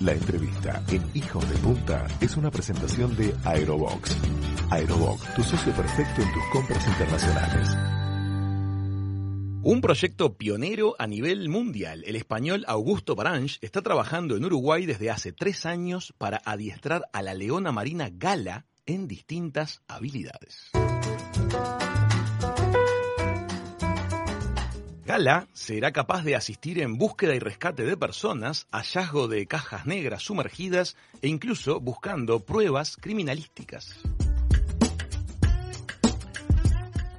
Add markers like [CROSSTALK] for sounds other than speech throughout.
La entrevista en Hijos de Punta es una presentación de Aerobox. Aerobox, tu socio perfecto en tus compras internacionales. Un proyecto pionero a nivel mundial. El español Augusto Barange está trabajando en Uruguay desde hace tres años para adiestrar a la leona marina gala en distintas habilidades. Gala será capaz de asistir en búsqueda y rescate de personas, hallazgo de cajas negras sumergidas e incluso buscando pruebas criminalísticas.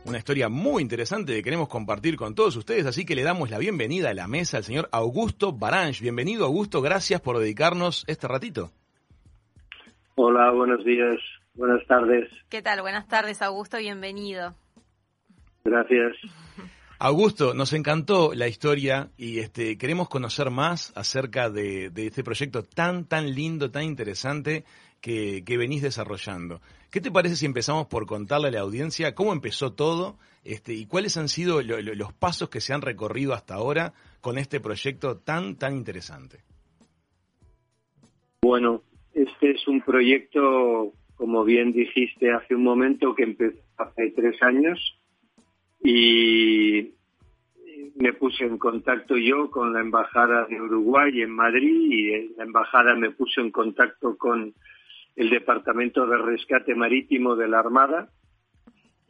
Una historia muy interesante que queremos compartir con todos ustedes, así que le damos la bienvenida a la mesa al señor Augusto Barange. Bienvenido Augusto, gracias por dedicarnos este ratito. Hola, buenos días, buenas tardes. ¿Qué tal? Buenas tardes Augusto, bienvenido. Gracias. Augusto, nos encantó la historia y este, queremos conocer más acerca de, este proyecto tan, tan lindo, tan interesante que, venís desarrollando. ¿Qué te parece si empezamos por contarle a la audiencia cómo empezó todo este, y cuáles han sido los pasos que se han recorrido hasta ahora con este proyecto tan, tan interesante? Bueno, este es un proyecto, como bien dijiste hace un momento, que empezó hace tres años y me puse en contacto yo con la embajada de Uruguay en Madrid y la embajada me puso en contacto con el departamento de rescate marítimo de la Armada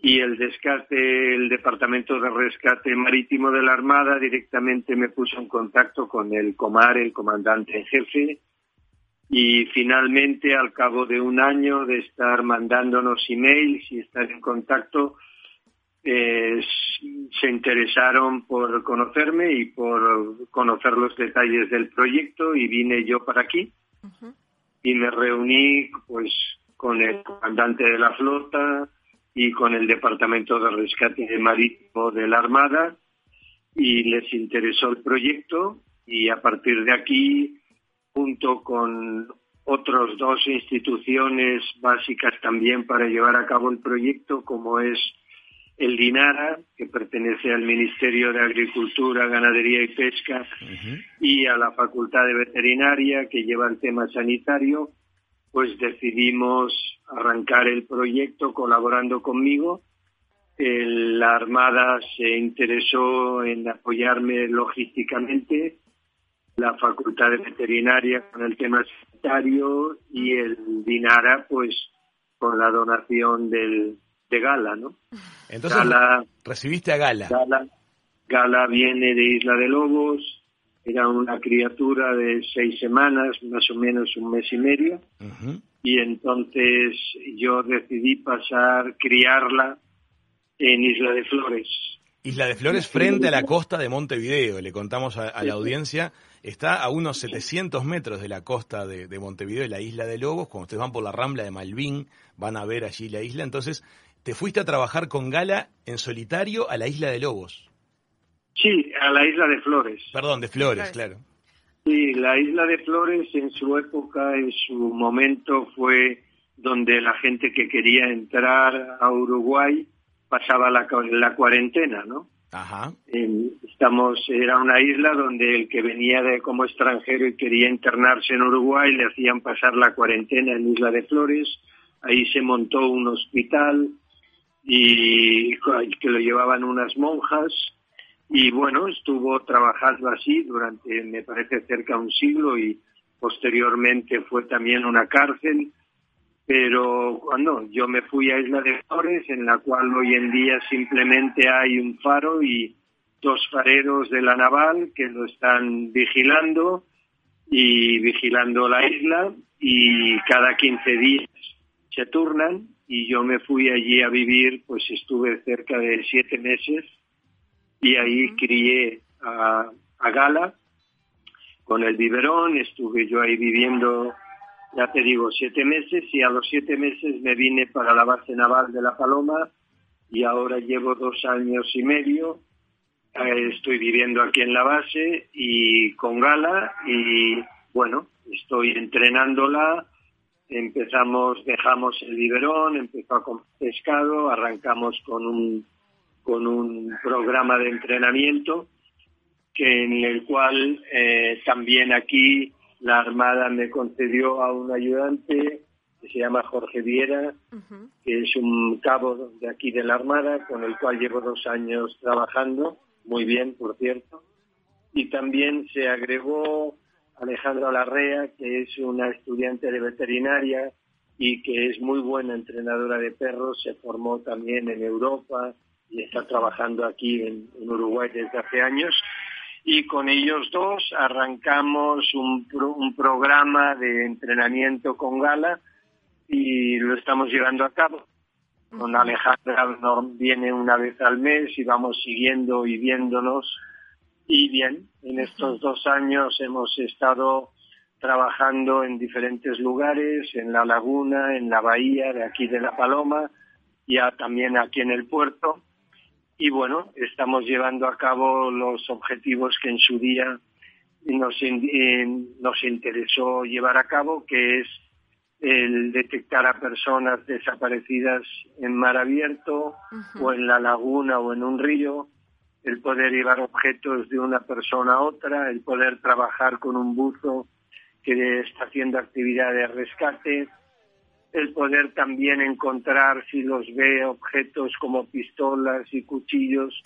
y el descarte el departamento de rescate marítimo de la Armada directamente me puso en contacto con el Comar el comandante en jefe y finalmente al cabo de un año de estar mandándonos emails y estar en contacto eh, se interesaron por conocerme y por conocer los detalles del proyecto y vine yo para aquí. Y me reuní pues con el comandante de la flota y con el departamento de rescate marítimo de la armada y les interesó el proyecto y a partir de aquí junto con otras dos instituciones básicas también para llevar a cabo el proyecto como es el DINARA, que pertenece al Ministerio de Agricultura, Ganadería y Pesca, y a la Facultad de Veterinaria, que lleva el tema sanitario, pues decidimos arrancar el proyecto colaborando conmigo. la Armada se interesó en apoyarme logísticamente, la Facultad de Veterinaria con el tema sanitario y el DINARA, pues con la donación del, de Gala, ¿no? Entonces, recibiste a Gala. Gala. viene de Isla de Lobos, era una criatura de seis semanas, más o menos un mes y medio, y entonces yo decidí pasar, criarla en Isla de Flores. Isla de Flores frente a la costa de Montevideo, le contamos a, la audiencia, está a unos 700 metros de la costa de, de, Montevideo, de la isla de Lobos, cuando ustedes van por la rambla de Malvin, van a ver allí la isla, entonces te fuiste a trabajar con Gala en solitario a la isla de Lobos. Sí, a la isla de Flores. Perdón, de Flores, claro. Sí, la isla de Flores en su época, en su momento, fue donde la gente que quería entrar a Uruguay pasaba la, la cuarentena, ¿no? Ajá. estamos, era una isla donde el que venía de, como extranjero y quería internarse en Uruguay le hacían pasar la cuarentena en Isla de Flores. Ahí se montó un hospital, y que lo llevaban unas monjas. Y bueno, estuvo trabajando así durante, me parece, cerca de un siglo y posteriormente fue también una cárcel, pero cuando yo me fui a Isla de Flores, en la cual hoy en día simplemente hay un faro y dos fareros de la naval que lo están vigilando y vigilando la isla y cada 15 días se turnan y yo me fui allí a vivir, pues estuve cerca de siete meses y ahí crié a, Gala con el biberón, estuve yo ahí viviendo, ya te digo, siete meses y a los siete meses me vine para la base naval de La Paloma y ahora llevo dos años y medio, eh, estoy viviendo aquí en la base y con Gala y bueno, estoy entrenándola, empezamos, dejamos el biberón, empezó a comer pescado, arrancamos con un, con un programa de entrenamiento que en el cual eh, también aquí la Armada me concedió a un ayudante que se llama Jorge Viera, que es un cabo de aquí de la Armada, con el cual llevo dos años trabajando, muy bien, por cierto. Y también se agregó Alejandra Larrea, que es una estudiante de veterinaria y que es muy buena entrenadora de perros, se formó también en Europa y está trabajando aquí en, Uruguay desde hace años. Y con ellos dos arrancamos un, un programa de entrenamiento con Gala y lo estamos llevando a cabo. Con Alejandra viene una vez al mes y vamos siguiendo y viéndonos y bien, en estos dos años hemos estado trabajando en diferentes lugares, en la laguna, en la bahía de aquí de La Paloma, ya también aquí en el puerto. Y bueno, estamos llevando a cabo los objetivos que en su día nos, nos interesó llevar a cabo, que es el detectar a personas desaparecidas en mar abierto o en la laguna o en un río, el poder llevar objetos de una persona a otra, el poder trabajar con un buzo que está haciendo actividad de rescate, el poder también encontrar, si los ve, objetos como pistolas y cuchillos.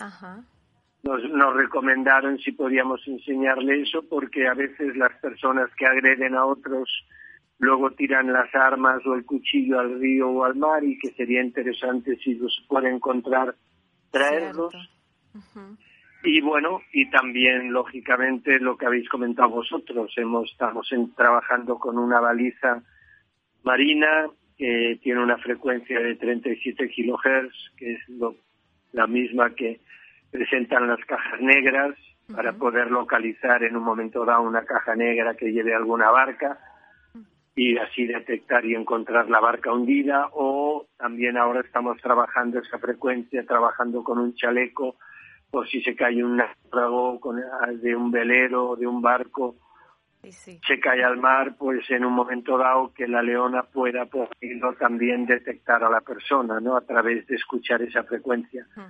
Nos, nos recomendaron si podíamos enseñarle eso porque a veces las personas que agreden a otros luego tiran las armas o el cuchillo al río o al mar y que sería interesante si los puede encontrar traerlos. Y bueno, y también lógicamente lo que habéis comentado vosotros, hemos estamos trabajando con una baliza marina que tiene una frecuencia de 37 kilohertz, que es la misma que presentan las cajas negras para poder localizar en un momento dado una caja negra que lleve alguna barca y así detectar y encontrar la barca hundida o también ahora estamos trabajando esa frecuencia, trabajando con un chaleco por si se cae un náufrago de un velero, o de un barco, se cae al mar, pues en un momento dado que la leona pueda también detectar a la persona, ¿no? A través de escuchar esa frecuencia. Ah.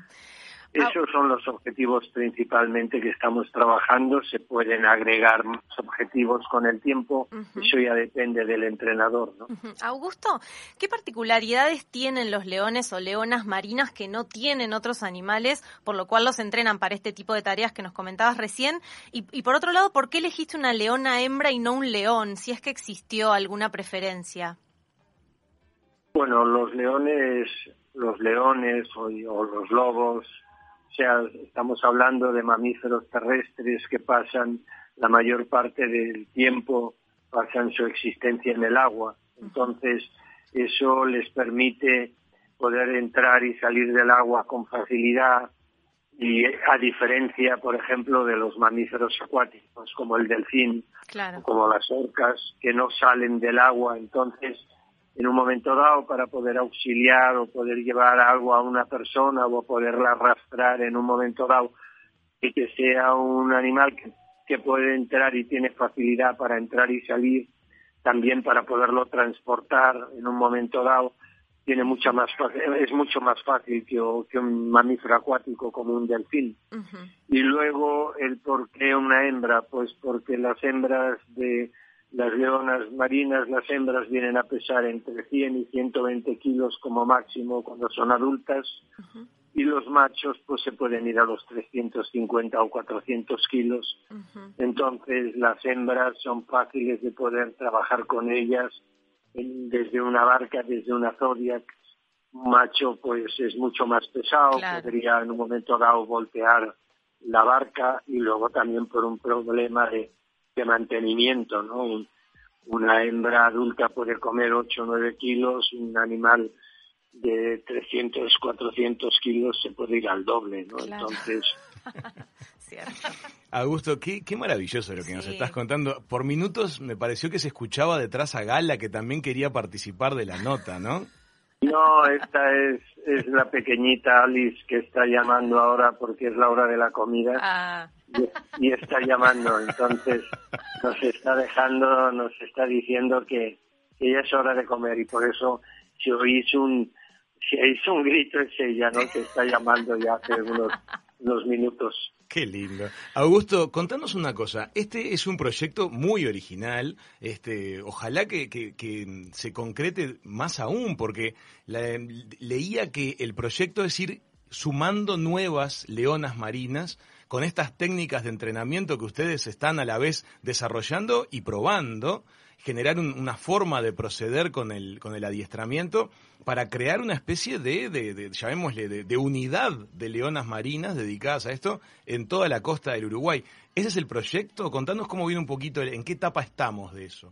Esos son los objetivos principalmente que estamos trabajando. Se pueden agregar más objetivos con el tiempo. Eso ya depende del entrenador. ¿no? Augusto, ¿qué particularidades tienen los leones o leonas marinas que no tienen otros animales, por lo cual los entrenan para este tipo de tareas que nos comentabas recién? Y, y por otro lado, ¿por qué elegiste una leona hembra y no un león? Si es que existió alguna preferencia. Bueno, los leones, los leones o los lobos sea, estamos hablando de mamíferos terrestres que pasan la mayor parte del tiempo, pasan su existencia en el agua. Entonces, eso les permite poder entrar y salir del agua con facilidad y a diferencia, por ejemplo, de los mamíferos acuáticos como el delfín, como las orcas, que no salen del agua. Entonces, en un momento dado para poder auxiliar o poder llevar algo a una persona o poderla arrastrar en un momento dado y que sea un animal que, que puede entrar y tiene facilidad para entrar y salir, también para poderlo transportar en un momento dado tiene mucha más es mucho más fácil que, que un mamífero acuático como un delfín. Y luego el por qué una hembra, pues porque las hembras de las leonas marinas, las hembras vienen a pesar entre 100 y 120 kilos como máximo cuando son adultas y los machos pues se pueden ir a los 350 o 400 kilos. Entonces las hembras son fáciles de poder trabajar con ellas desde una barca, desde una Zodiac. Un macho pues es mucho más pesado, podría en un momento dado voltear la barca y luego también por un problema de de mantenimiento, ¿no? una hembra adulta puede comer 8 o 9 kilos, un animal de 300, 400 kilos se puede ir al doble, ¿no? Entonces... [LAUGHS] Augusto, qué, qué maravilloso lo que nos estás contando. Por minutos me pareció que se escuchaba detrás a Gala, que también quería participar de la nota, ¿no? No, esta es, es la pequeñita Alice que está llamando ahora porque es la hora de la comida. Ah y, está llamando, entonces nos está dejando, nos está diciendo que, ya es hora de comer y por eso si oís un, si oís un grito es ella, ¿no? Que está llamando ya hace unos, unos minutos. Qué lindo. Augusto, contanos una cosa. Este es un proyecto muy original. Este, ojalá que, que, se concrete más aún, porque leía que el proyecto es ir sumando nuevas leonas marinas con estas técnicas de entrenamiento que ustedes están a la vez desarrollando y probando generar una forma de proceder con el, con el adiestramiento para crear una especie de, de, llamémosle, de, unidad de leonas marinas dedicadas a esto en toda la costa del Uruguay. ¿Ese es el proyecto? Contanos cómo viene un poquito, en qué etapa estamos de eso.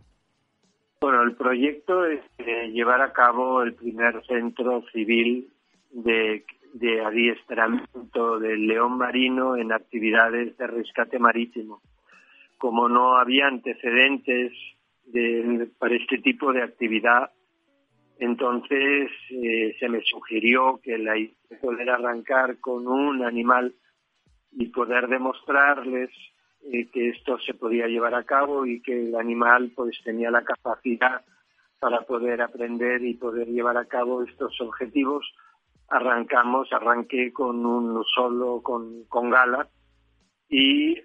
Bueno, el proyecto es eh, llevar a cabo el primer centro civil de, de adiestramiento del león marino en actividades de rescate marítimo. Como no había antecedentes para este tipo de actividad. Entonces eh, se me sugirió que la idea de poder arrancar con un animal y poder demostrarles eh, que esto se podía llevar a cabo y que el animal pues tenía la capacidad para poder aprender y poder llevar a cabo estos objetivos. Arrancamos, arranqué con un solo, con, con gala, y eh,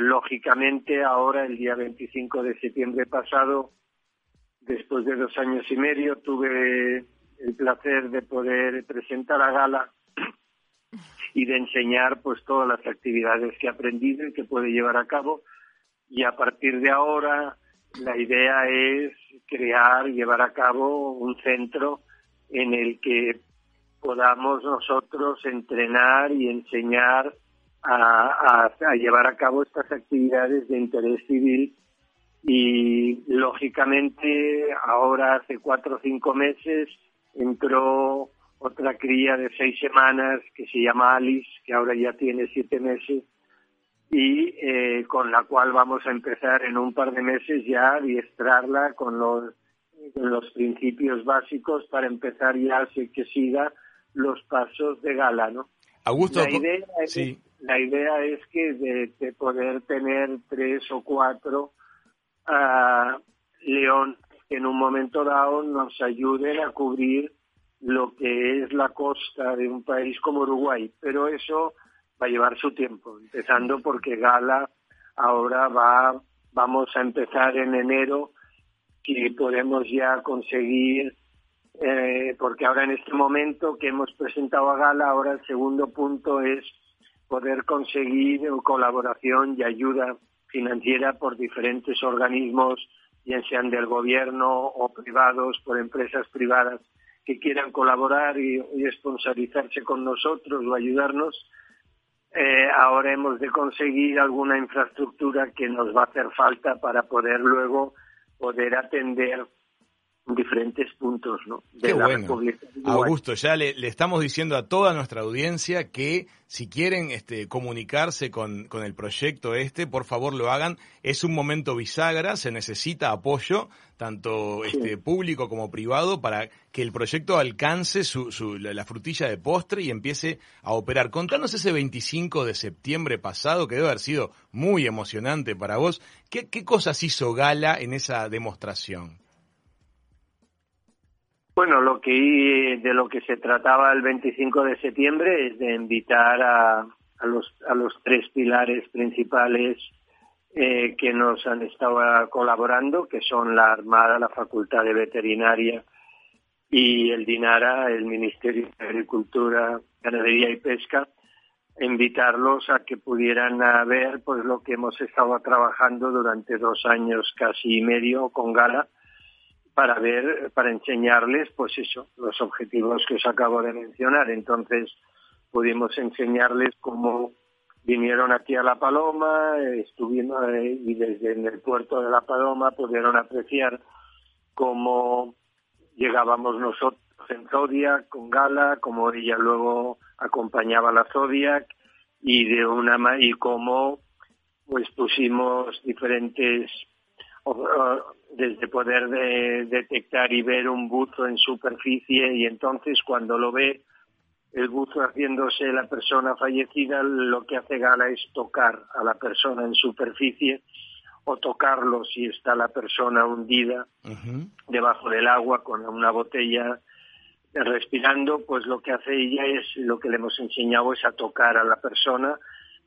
lógicamente ahora el día 25 de septiembre pasado, después de dos años y medio, tuve el placer de poder presentar a gala y de enseñar pues todas las actividades que he aprendido y que puede llevar a cabo. Y a partir de ahora la idea es crear, llevar a cabo un centro en el que podamos nosotros entrenar y enseñar a, llevar a cabo estas actividades de interés civil y lógicamente ahora hace cuatro o cinco meses entró otra cría de seis semanas que se llama Alice, que ahora ya tiene siete meses y eh, con la cual vamos a empezar en un par de meses ya a adiestrarla con los, con los principios básicos para empezar ya que siga los pasos de gala, ¿no? Augusto, la idea sí la idea es que de, poder tener tres o cuatro uh, leones que en un momento dado nos ayuden a cubrir lo que es la costa de un país como Uruguay. Pero eso va a llevar su tiempo, empezando porque Gala ahora va, vamos a empezar en enero que podemos ya conseguir eh, porque ahora en este momento que hemos presentado a Gala, ahora el segundo punto es poder conseguir colaboración y ayuda financiera por diferentes organismos, ya sean del gobierno o privados, por empresas privadas que quieran colaborar y, y sponsorizarse con nosotros o ayudarnos. Eh, ahora hemos de conseguir alguna infraestructura que nos va a hacer falta para poder luego poder atender diferentes puntos ¿no? de la República Augusto, ya le, estamos diciendo a toda nuestra audiencia que si quieren este, comunicarse con, con, el proyecto este, por favor lo hagan. Es un momento bisagra, se necesita apoyo, tanto este, público como privado, para que el proyecto alcance su, su, la frutilla de postre y empiece a operar. Contanos ese 25 de septiembre pasado, que debe haber sido muy emocionante para vos. ¿Qué, qué cosas hizo Gala en esa demostración? Bueno, lo que de lo que se trataba el 25 de septiembre es de invitar a, a los a los tres pilares principales eh, que nos han estado colaborando, que son la Armada, la Facultad de Veterinaria y el DINARA, el Ministerio de Agricultura, Ganadería y Pesca, invitarlos a que pudieran ver pues lo que hemos estado trabajando durante dos años casi y medio con Gala para ver, para enseñarles, pues eso, los objetivos que os acabo de mencionar. Entonces, pudimos enseñarles cómo vinieron aquí a La Paloma, estuvimos eh, y desde el puerto de La Paloma pudieron apreciar cómo llegábamos nosotros en Zodiac con Gala, cómo ella luego acompañaba la Zodiac y de una y cómo pues pusimos diferentes desde poder detectar y ver un buzo en superficie y entonces cuando lo ve el buzo haciéndose la persona fallecida, lo que hace Gala es tocar a la persona en superficie o tocarlo si está la persona hundida debajo del agua con una botella respirando, pues lo que hace ella es, lo que le hemos enseñado es a tocar a la persona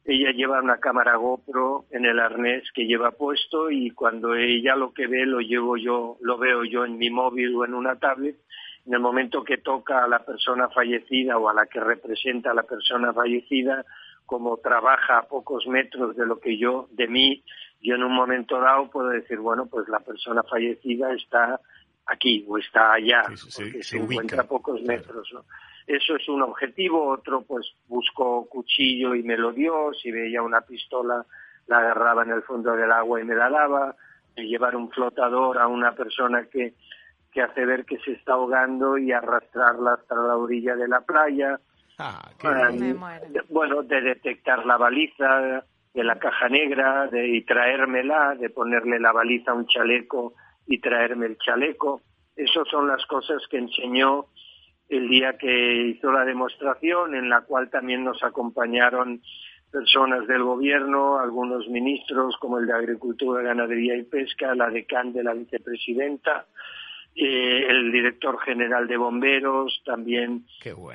ella lleva una cámara GoPro en el arnés que lleva puesto y cuando ella lo que ve lo llevo yo, lo veo yo en mi móvil o en una tablet. En el momento que toca a la persona fallecida o a la que representa a la persona fallecida, como trabaja a pocos metros de lo que yo, de mí, yo en un momento dado puedo decir, bueno, pues la persona fallecida está aquí o está allá, porque se, encuentra a pocos metros. ¿no? Eso es un objetivo. Otro, pues busco cuchillo y me lo dio. Si veía una pistola, la agarraba en el fondo del agua y me la daba. Llevar un flotador a una persona que, que hace ver que se está ahogando y arrastrarla hasta la orilla de la playa. Ah, bueno, de detectar la baliza de la caja negra de, y traérmela, de ponerle la baliza a un chaleco y traerme el chaleco. Esas son las cosas que enseñó el día que hizo la demostración, en la cual también nos acompañaron personas del gobierno, algunos ministros como el de Agricultura, Ganadería y Pesca, la decán de la vicepresidenta, eh, el director general de bomberos, también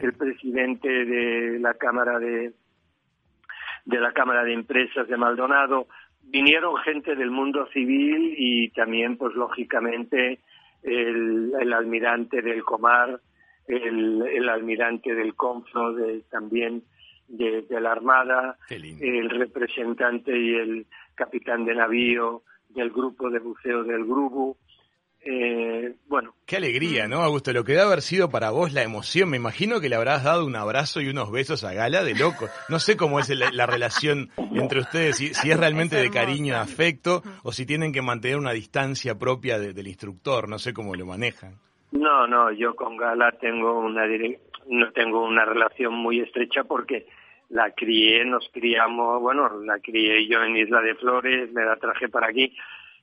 el presidente de la Cámara de de la Cámara de Empresas de Maldonado. Vinieron gente del mundo civil y también, pues lógicamente, el, el almirante del Comar, el, almirante del Confro de, también de, la Armada, el representante y el capitán de navío del grupo de buceo del Grubu. Eh, bueno. Qué alegría, ¿no, Augusto? Lo que debe haber sido para vos la emoción. Me imagino que le habrás dado un abrazo y unos besos a Gala de loco. No sé cómo es la, relación entre ustedes, si, es realmente de cariño, afecto, o si tienen que mantener una distancia propia del instructor. No sé cómo lo manejan. No, no, yo con Gala tengo una no tengo una relación muy estrecha porque la crié, nos criamos, bueno, la crié yo en Isla de Flores, me la traje para aquí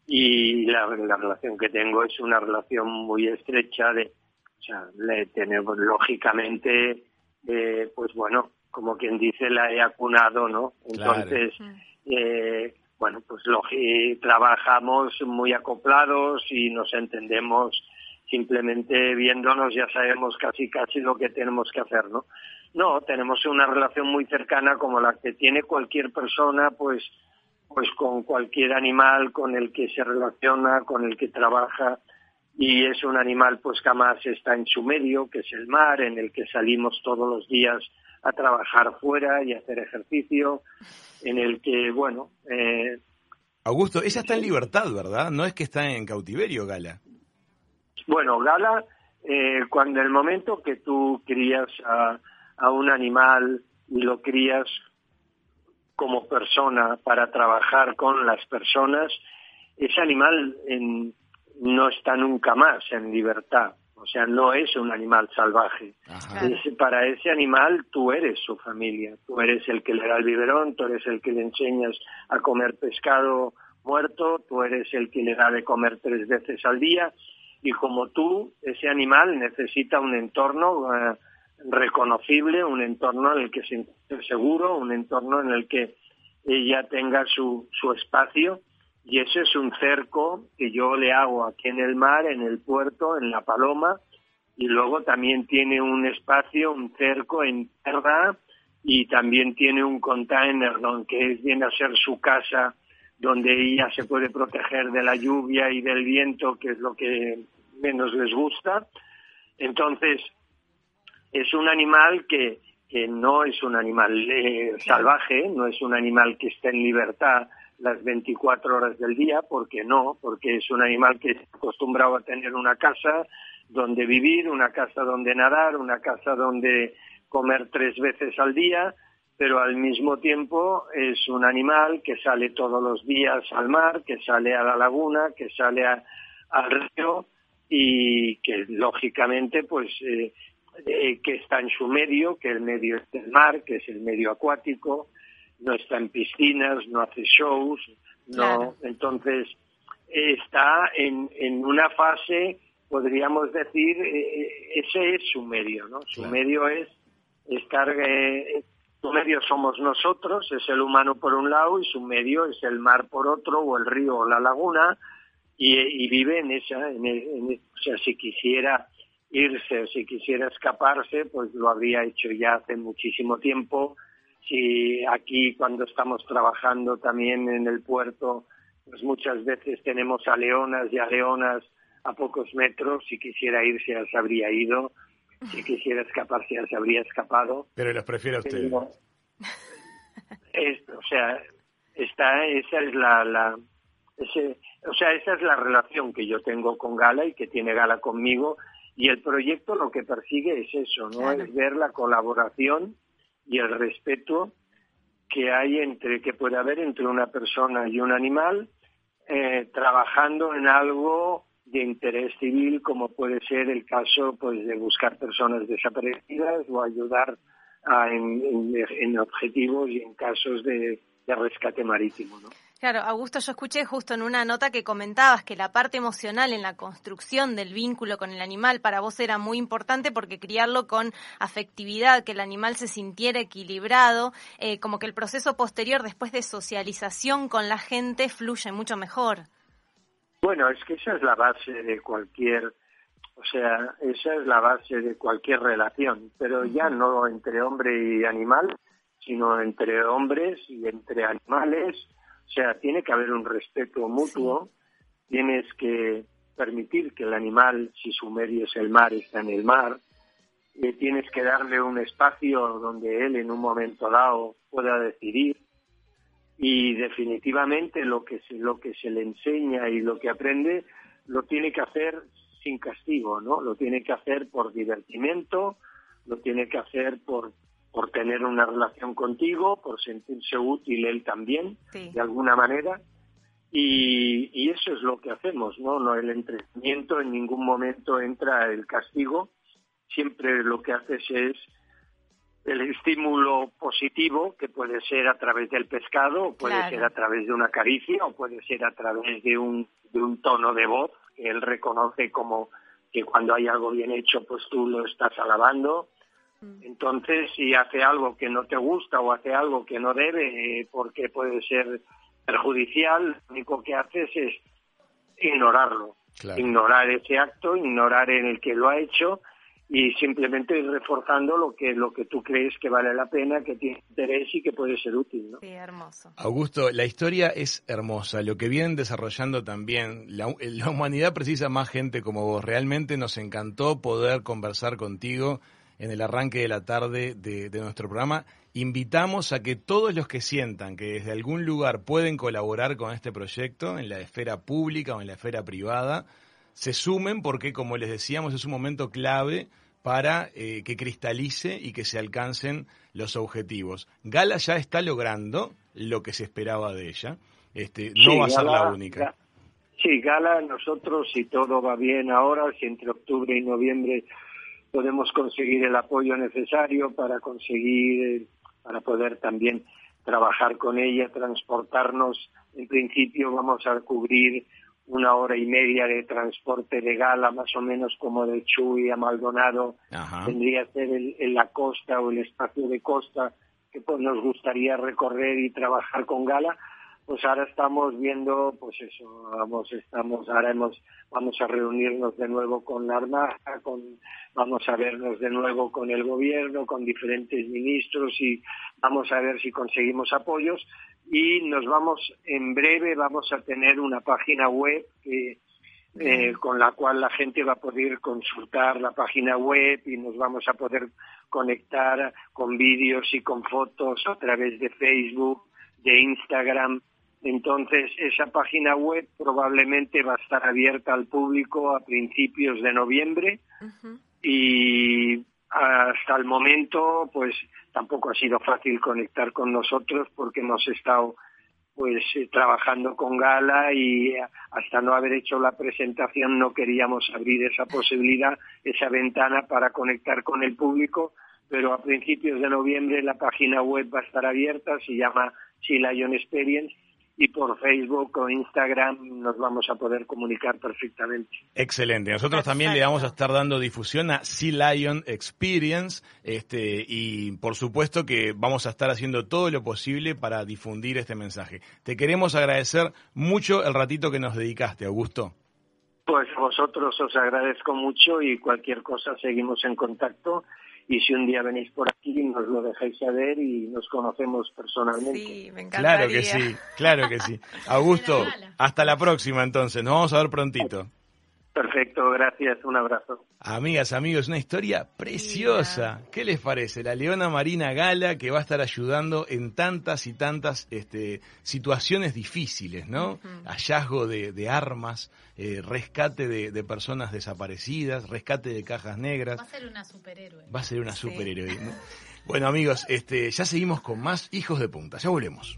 y la, relación que tengo es una relación muy estrecha de, o sea, le tenemos lógicamente, eh, pues bueno, como quien dice, la he acunado, ¿no? Entonces, eh, bueno, pues trabajamos muy acoplados y nos entendemos simplemente viéndonos ya sabemos casi casi lo que tenemos que hacer, ¿no? No, tenemos una relación muy cercana como la que tiene cualquier persona, pues, pues con cualquier animal con el que se relaciona, con el que trabaja, y es un animal pues que además está en su medio, que es el mar, en el que salimos todos los días a trabajar fuera y hacer ejercicio, en el que, bueno... Eh, Augusto, ella está en libertad, ¿verdad? No es que está en cautiverio, Gala. Bueno, Gala, eh, cuando el momento que tú crías a, un animal y lo crías como persona para trabajar con las personas, ese animal no está nunca más en libertad. O sea, no es un animal salvaje. para ese animal tú eres su familia. Tú eres el que le da el biberón, tú eres el que le enseñas a comer pescado muerto, tú eres el que le da de comer tres veces al día y como tú, ese animal necesita un entorno eh, reconocible, un entorno en el que se siente seguro, un entorno en el que ella tenga su, su espacio y ese es un cerco que yo le hago aquí en el mar, en el puerto, en la paloma y luego también tiene un espacio, un cerco en tierra y también tiene un container donde viene a ser su casa donde ella se puede proteger de la lluvia y del viento, que es lo que menos les gusta. Entonces, es un animal que, que no es un animal eh, salvaje, no es un animal que esté en libertad las 24 horas del día, porque no, porque es un animal que está acostumbrado a tener una casa donde vivir, una casa donde nadar, una casa donde comer tres veces al día, pero al mismo tiempo es un animal que sale todos los días al mar, que sale a la laguna, que sale al río y que lógicamente pues eh, eh, que está en su medio, que el medio es el mar, que es el medio acuático, no está en piscinas, no hace shows, no, entonces está en, en una fase, podríamos decir, eh, ese es su medio, ¿no? Su medio es estar, su medio somos nosotros, es el humano por un lado y su medio es el mar por otro o el río o la laguna y, vive en esa, en, en, o sea, si quisiera irse, si quisiera escaparse, pues lo habría hecho ya hace muchísimo tiempo, si aquí cuando estamos trabajando también en el puerto, pues muchas veces tenemos a leonas y a leonas a pocos metros, si quisiera irse ya se habría ido, si quisiera escaparse ya se habría escapado. Pero los prefiere usted. o sea, esta, esa es la, la ese, o sea, esa es la relación que yo tengo con Gala y que tiene Gala conmigo. Y el proyecto lo que persigue es eso, ¿no? Es ver la colaboración y el respeto que hay entre que puede haber entre una persona y un animal eh, trabajando en algo de interés civil como puede ser el caso pues de buscar personas desaparecidas o ayudar a, en, en, objetivos y en casos de, de rescate marítimo ¿no? Claro, Augusto, yo escuché justo en una nota que comentabas que la parte emocional en la construcción del vínculo con el animal para vos era muy importante porque criarlo con afectividad, que el animal se sintiera equilibrado, eh, como que el proceso posterior después de socialización con la gente fluye mucho mejor. Bueno, es que esa es la base de cualquier, o sea, esa es la base de cualquier relación, pero ya no entre hombre y animal, sino entre hombres y entre animales o sea, tiene que haber un respeto mutuo, tienes que permitir que el animal, si su medio es el mar, está en el mar, y tienes que darle un espacio donde él en un momento dado pueda decidir. Y definitivamente lo que se, lo que se le enseña y lo que aprende lo tiene que hacer sin castigo, ¿no? Lo tiene que hacer por divertimiento, lo tiene que hacer por por tener una relación contigo, por sentirse útil él también, de alguna manera. Y, eso es lo que hacemos, ¿no? No el entrenamiento, en ningún momento entra el castigo, siempre lo que haces es el estímulo positivo, que puede ser a través del pescado, o puede ser a través de una caricia, o puede ser a través de un, de un tono de voz, que él reconoce como que cuando hay algo bien hecho, pues tú lo estás alabando. Entonces, si hace algo que no te gusta o hace algo que no debe, eh, porque puede ser perjudicial, lo único que haces es ignorarlo, ignorar ese acto, ignorar en el que lo ha hecho y simplemente ir reforzando lo que lo que tú crees que vale la pena, que tiene interés y que puede ser útil. ¿no? Sí, hermoso. Augusto, la historia es hermosa. Lo que vienen desarrollando también, la, la humanidad precisa más gente como vos. Realmente nos encantó poder conversar contigo en el arranque de la tarde de, nuestro programa. Invitamos a que todos los que sientan que desde algún lugar pueden colaborar con este proyecto, en la esfera pública o en la esfera privada, se sumen porque, como les decíamos, es un momento clave para eh, que cristalice y que se alcancen los objetivos. Gala ya está logrando lo que se esperaba de ella. Este, no va a ser la única. Sí, Gala, nosotros, si todo va bien ahora, si entre octubre y noviembre podemos conseguir el apoyo necesario para conseguir, para poder también trabajar con ella, transportarnos. En principio vamos a cubrir una hora y media de transporte de gala, más o menos como de Chuy a Maldonado. Tendría que ser en la costa o el espacio de costa que pues, nos gustaría recorrer y trabajar con gala pues ahora estamos viendo, pues eso, vamos, estamos, ahora hemos, vamos a reunirnos de nuevo con la Armada, con, vamos a vernos de nuevo con el gobierno, con diferentes ministros y vamos a ver si conseguimos apoyos. Y nos vamos, en breve vamos a tener una página web eh, con la cual la gente va a poder consultar la página web y nos vamos a poder conectar con vídeos y con fotos a través de Facebook, de Instagram, entonces, esa página web probablemente va a estar abierta al público a principios de noviembre y hasta el momento, pues tampoco ha sido fácil conectar con nosotros porque hemos estado pues eh, trabajando con Gala y hasta no haber hecho la presentación no queríamos abrir esa posibilidad, esa ventana para conectar con el público, pero a principios de noviembre la página web va a estar abierta, se llama Lion Experience y por Facebook o Instagram nos vamos a poder comunicar perfectamente. Excelente. Nosotros también le vamos a estar dando difusión a Sea Lion Experience este, y por supuesto que vamos a estar haciendo todo lo posible para difundir este mensaje. Te queremos agradecer mucho el ratito que nos dedicaste, Augusto. Pues vosotros os agradezco mucho y cualquier cosa seguimos en contacto y si un día venís por aquí nos lo dejáis saber y nos conocemos personalmente. Sí, me Claro que sí, claro que sí. [LAUGHS] Augusto, hasta la próxima entonces, nos vamos a ver prontito. Perfecto, gracias, un abrazo. Amigas, amigos, una historia preciosa. ¿Qué les parece? La Leona Marina Gala que va a estar ayudando en tantas y tantas este, situaciones difíciles, ¿no? Hallazgo de, armas, eh, rescate de, personas desaparecidas, rescate de cajas negras. Va a ser una superhéroe. Va a ser una superhéroe. Bueno, amigos, este, ya seguimos con más Hijos de Punta. Ya volvemos.